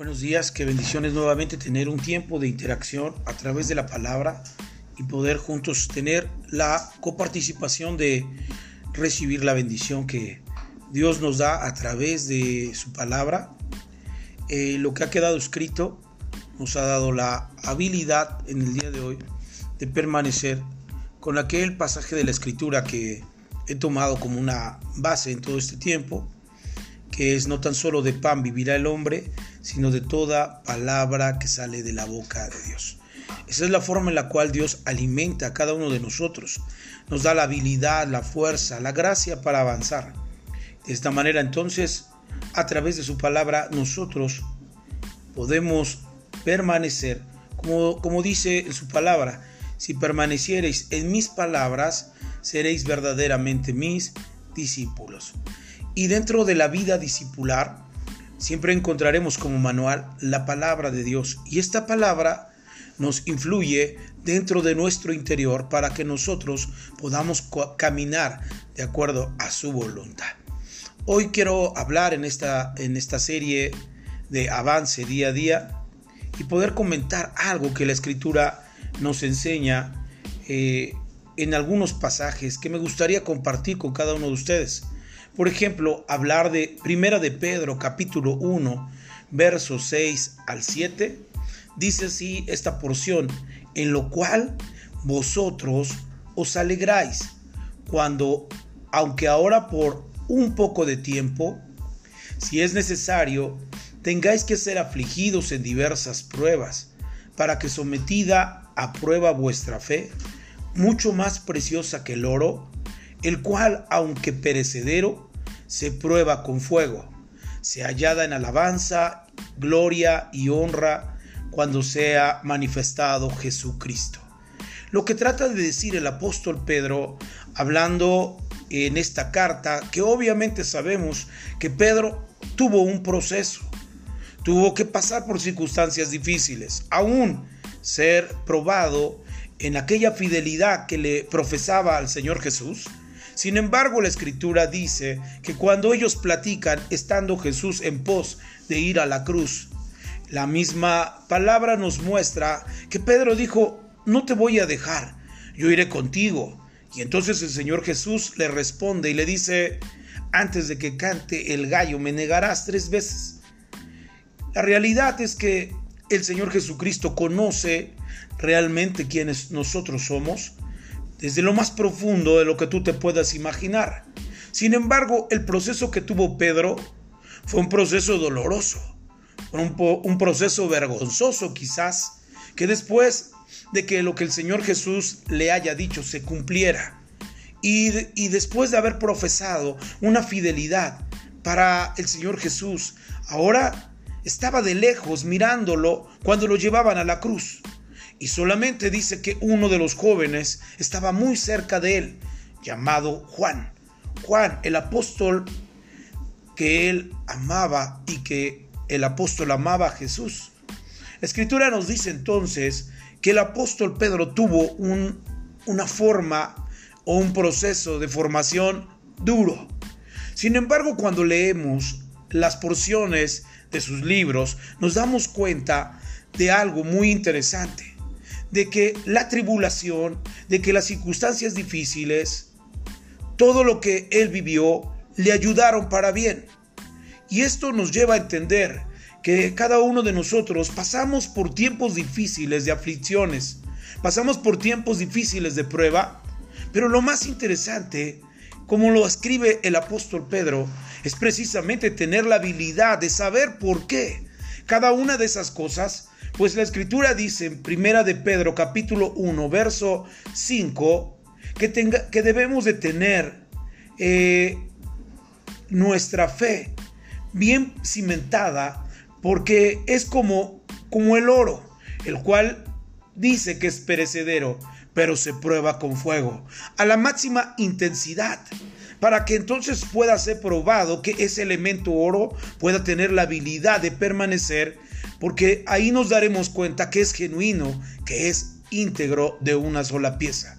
Buenos días, qué bendiciones nuevamente tener un tiempo de interacción a través de la palabra y poder juntos tener la coparticipación de recibir la bendición que Dios nos da a través de su palabra. Eh, lo que ha quedado escrito nos ha dado la habilidad en el día de hoy de permanecer con aquel pasaje de la escritura que he tomado como una base en todo este tiempo que es no tan solo de pan vivirá el hombre, sino de toda palabra que sale de la boca de Dios. Esa es la forma en la cual Dios alimenta a cada uno de nosotros, nos da la habilidad, la fuerza, la gracia para avanzar. De esta manera entonces, a través de su palabra, nosotros podemos permanecer, como, como dice en su palabra, si permaneciereis en mis palabras, seréis verdaderamente mis discípulos. Y dentro de la vida discipular, siempre encontraremos como manual la palabra de Dios. Y esta palabra nos influye dentro de nuestro interior para que nosotros podamos caminar de acuerdo a su voluntad. Hoy quiero hablar en esta, en esta serie de avance día a día y poder comentar algo que la escritura nos enseña eh, en algunos pasajes que me gustaría compartir con cada uno de ustedes. Por ejemplo, hablar de Primera de Pedro capítulo 1, versos 6 al 7, dice así esta porción, en lo cual vosotros os alegráis cuando, aunque ahora por un poco de tiempo, si es necesario, tengáis que ser afligidos en diversas pruebas, para que sometida a prueba vuestra fe, mucho más preciosa que el oro, el cual, aunque perecedero, se prueba con fuego, se hallada en alabanza, gloria y honra cuando sea manifestado Jesucristo. Lo que trata de decir el apóstol Pedro, hablando en esta carta, que obviamente sabemos que Pedro tuvo un proceso, tuvo que pasar por circunstancias difíciles, aún ser probado en aquella fidelidad que le profesaba al Señor Jesús. Sin embargo, la escritura dice que cuando ellos platican estando Jesús en pos de ir a la cruz, la misma palabra nos muestra que Pedro dijo, no te voy a dejar, yo iré contigo. Y entonces el Señor Jesús le responde y le dice, antes de que cante el gallo me negarás tres veces. La realidad es que el Señor Jesucristo conoce realmente quiénes nosotros somos, desde lo más profundo de lo que tú te puedas imaginar. Sin embargo, el proceso que tuvo Pedro fue un proceso doloroso, un, proceso vergonzoso quizás, que después de que lo que el Señor Jesús le haya dicho se cumpliera, y, y después de haber profesado una fidelidad para el Señor Jesús, ahora estaba de lejos mirándolo cuando lo llevaban a la cruz. Y solamente dice que uno de los jóvenes estaba muy cerca de él, llamado Juan. Juan, el apóstol que él amaba y que el apóstol amaba a Jesús. La escritura nos dice entonces que el apóstol Pedro tuvo un, una forma o un proceso de formación duro. Sin embargo, cuando leemos las porciones de sus libros, nos damos cuenta de algo muy interesante de que la tribulación, de que las circunstancias difíciles, todo lo que él vivió, le ayudaron para bien. Y esto nos lleva a entender que cada uno de nosotros pasamos por tiempos difíciles de aflicciones, pasamos por tiempos difíciles de prueba, pero lo más interesante, como lo escribe el apóstol Pedro, es precisamente tener la habilidad de saber por qué cada una de esas cosas pues la escritura dice en Primera de Pedro capítulo 1 verso 5 que, tenga, que debemos de tener eh, nuestra fe bien cimentada porque es como, como el oro, el cual dice que es perecedero, pero se prueba con fuego, a la máxima intensidad, para que entonces pueda ser probado que ese elemento oro pueda tener la habilidad de permanecer porque ahí nos daremos cuenta que es genuino, que es íntegro de una sola pieza.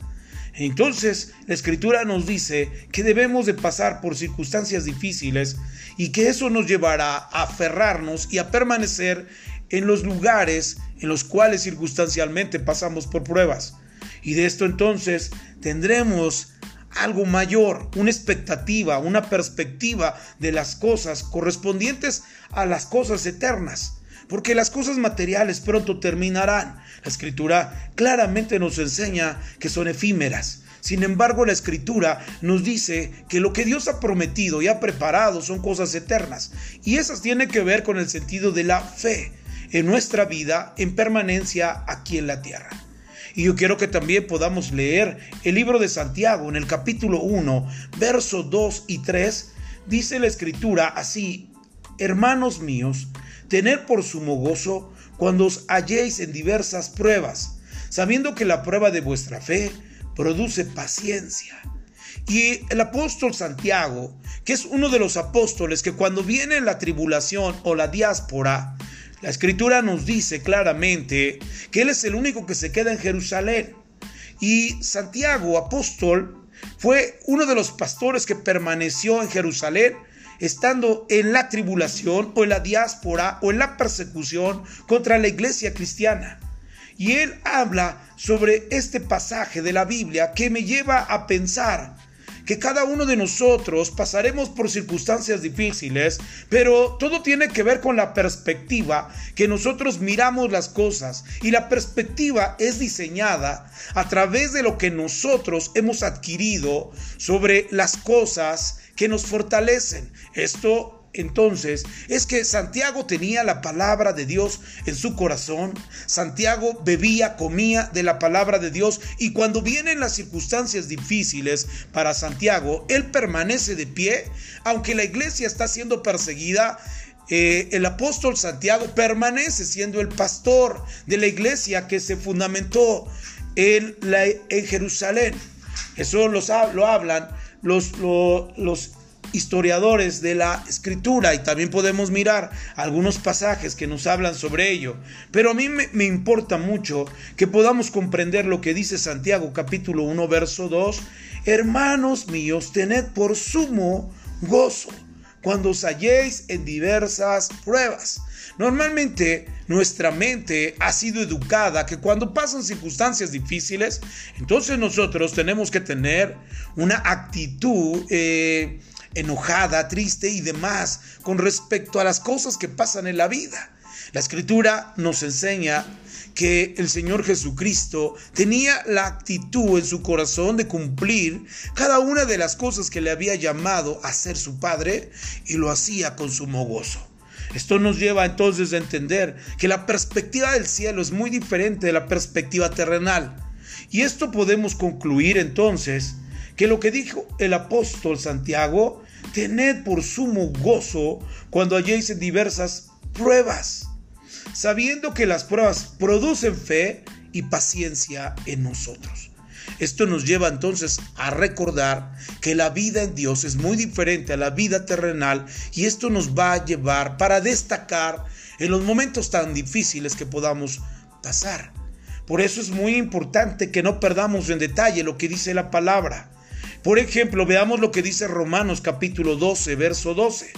Entonces, la escritura nos dice que debemos de pasar por circunstancias difíciles y que eso nos llevará a aferrarnos y a permanecer en los lugares en los cuales circunstancialmente pasamos por pruebas. Y de esto entonces tendremos algo mayor, una expectativa, una perspectiva de las cosas correspondientes a las cosas eternas. Porque las cosas materiales pronto terminarán. La escritura claramente nos enseña que son efímeras. Sin embargo, la escritura nos dice que lo que Dios ha prometido y ha preparado son cosas eternas. Y esas tienen que ver con el sentido de la fe en nuestra vida en permanencia aquí en la tierra. Y yo quiero que también podamos leer el libro de Santiago en el capítulo 1, versos 2 y 3. Dice la escritura así, hermanos míos, tener por sumo gozo cuando os halléis en diversas pruebas, sabiendo que la prueba de vuestra fe produce paciencia. Y el apóstol Santiago, que es uno de los apóstoles que cuando viene la tribulación o la diáspora, la escritura nos dice claramente que Él es el único que se queda en Jerusalén. Y Santiago, apóstol, fue uno de los pastores que permaneció en Jerusalén estando en la tribulación o en la diáspora o en la persecución contra la iglesia cristiana. Y él habla sobre este pasaje de la Biblia que me lleva a pensar que cada uno de nosotros pasaremos por circunstancias difíciles, pero todo tiene que ver con la perspectiva que nosotros miramos las cosas y la perspectiva es diseñada a través de lo que nosotros hemos adquirido sobre las cosas que nos fortalecen. Esto entonces es que Santiago tenía la palabra de Dios en su corazón. Santiago bebía, comía de la palabra de Dios y cuando vienen las circunstancias difíciles para Santiago, él permanece de pie, aunque la iglesia está siendo perseguida. Eh, el apóstol Santiago permanece siendo el pastor de la iglesia que se fundamentó en, Jerusalén. Eso lo hablan los, los historiadores de la escritura y también podemos mirar algunos pasajes que nos hablan sobre ello. Pero a mí me, importa mucho que podamos comprender lo que dice Santiago capítulo 1 verso 2. Hermanos míos, tened por sumo gozo cuando os halléis en diversas pruebas. Normalmente nuestra mente ha sido educada que cuando pasan circunstancias difíciles, entonces nosotros tenemos que tener una actitud eh, enojada, triste y demás con respecto a las cosas que pasan en la vida. La escritura nos enseña que el Señor Jesucristo tenía la actitud en su corazón de cumplir cada una de las cosas que le había llamado a ser su Padre y lo hacía con sumo gozo. Esto nos lleva entonces a entender que la perspectiva del cielo es muy diferente de la perspectiva terrenal. Y esto podemos concluir entonces que lo que dijo el apóstol Santiago, tened por sumo gozo cuando halléis diversas pruebas, sabiendo que las pruebas producen fe y paciencia en nosotros. Esto nos lleva entonces a recordar que la vida en Dios es muy diferente a la vida terrenal y esto nos va a llevar para destacar en los momentos tan difíciles que podamos pasar. Por eso es muy importante que no perdamos en detalle lo que dice la palabra. Por ejemplo, veamos lo que dice Romanos capítulo 12, verso 12.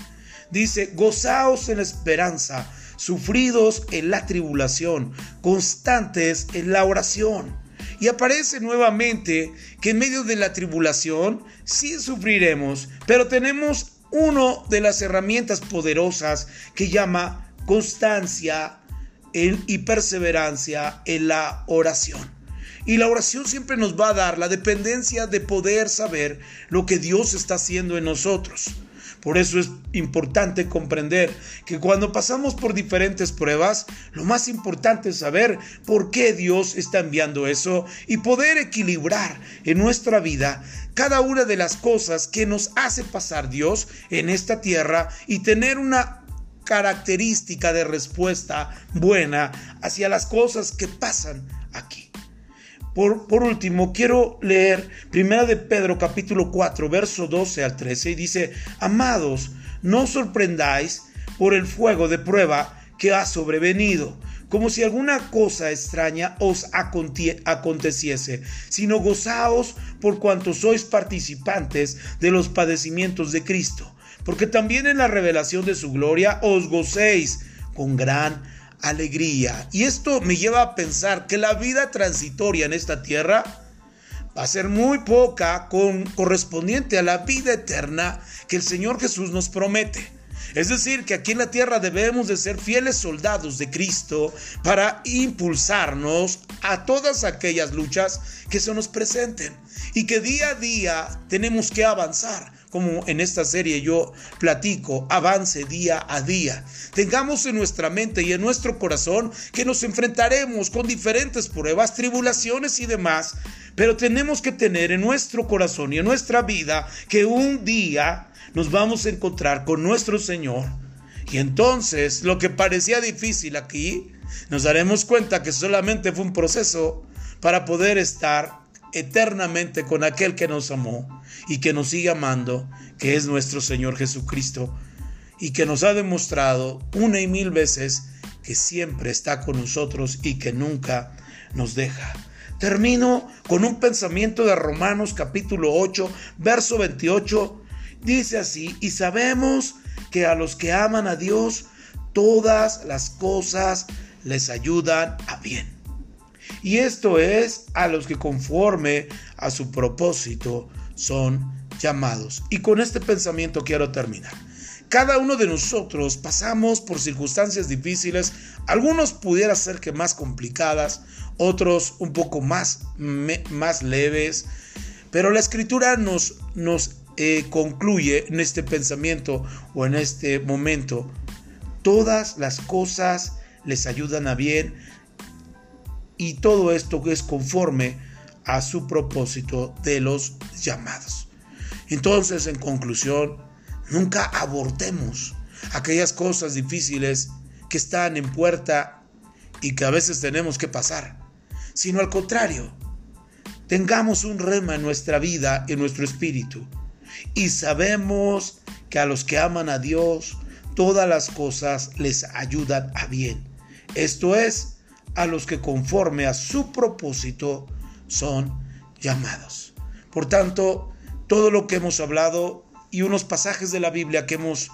Dice, gozaos en la esperanza, sufridos en la tribulación, constantes en la oración. Y aparece nuevamente que en medio de la tribulación sí sufriremos, pero tenemos una de las herramientas poderosas que llama constancia y perseverancia en la oración. Y la oración siempre nos va a dar la dependencia de poder saber lo que Dios está haciendo en nosotros. Por eso es importante comprender que cuando pasamos por diferentes pruebas, lo más importante es saber por qué Dios está enviando eso y poder equilibrar en nuestra vida cada una de las cosas que nos hace pasar Dios en esta tierra y tener una característica de respuesta buena hacia las cosas que pasan aquí. Por, último, quiero leer 1 de Pedro capítulo 4, verso 12 al 13 y dice, amados, no sorprendáis por el fuego de prueba que ha sobrevenido, como si alguna cosa extraña os aconteciese, sino gozaos por cuanto sois participantes de los padecimientos de Cristo, porque también en la revelación de su gloria os gocéis con gran alegría. Y esto me lleva a pensar que la vida transitoria en esta tierra va a ser muy poca con correspondiente a la vida eterna que el Señor Jesús nos promete. Es decir, que aquí en la tierra debemos de ser fieles soldados de Cristo para impulsarnos a todas aquellas luchas que se nos presenten y que día a día tenemos que avanzar como en esta serie yo platico, avance día a día. Tengamos en nuestra mente y en nuestro corazón que nos enfrentaremos con diferentes pruebas, tribulaciones y demás, pero tenemos que tener en nuestro corazón y en nuestra vida que un día nos vamos a encontrar con nuestro Señor. Y entonces lo que parecía difícil aquí, nos daremos cuenta que solamente fue un proceso para poder estar eternamente con aquel que nos amó y que nos sigue amando, que es nuestro Señor Jesucristo, y que nos ha demostrado una y mil veces que siempre está con nosotros y que nunca nos deja. Termino con un pensamiento de Romanos capítulo 8, verso 28. Dice así, y sabemos que a los que aman a Dios, todas las cosas les ayudan a bien. Y esto es a los que conforme a su propósito son llamados. Y con este pensamiento quiero terminar. Cada uno de nosotros pasamos por circunstancias difíciles, algunos pudiera ser que más complicadas, otros un poco más, más leves, pero la escritura nos, nos eh, concluye en este pensamiento o en este momento, todas las cosas les ayudan a bien y todo esto es conforme a su propósito de los llamados. Entonces, en conclusión, nunca abortemos aquellas cosas difíciles que están en puerta y que a veces tenemos que pasar, sino al contrario, tengamos un rema en nuestra vida, en nuestro espíritu, y sabemos que a los que aman a Dios, todas las cosas les ayudan a bien. Esto es, a los que conforme a su propósito son llamados. Por tanto, todo lo que hemos hablado y unos pasajes de la Biblia que hemos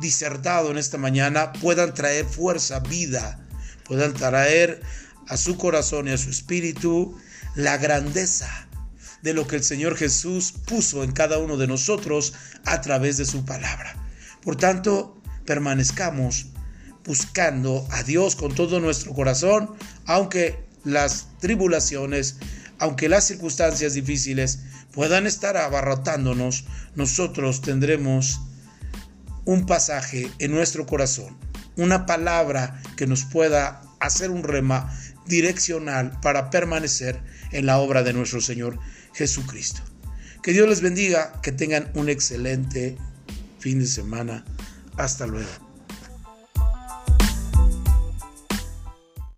disertado en esta mañana puedan traer fuerza, vida, puedan traer a su corazón y a su espíritu la grandeza de lo que el Señor Jesús puso en cada uno de nosotros a través de su palabra. Por tanto, permanezcamos buscando a Dios con todo nuestro corazón, aunque las tribulaciones aunque las circunstancias difíciles puedan estar abarrotándonos, nosotros tendremos un pasaje en nuestro corazón, una palabra que nos pueda hacer un rema direccional para permanecer en la obra de nuestro Señor Jesucristo. Que Dios les bendiga, que tengan un excelente fin de semana. Hasta luego.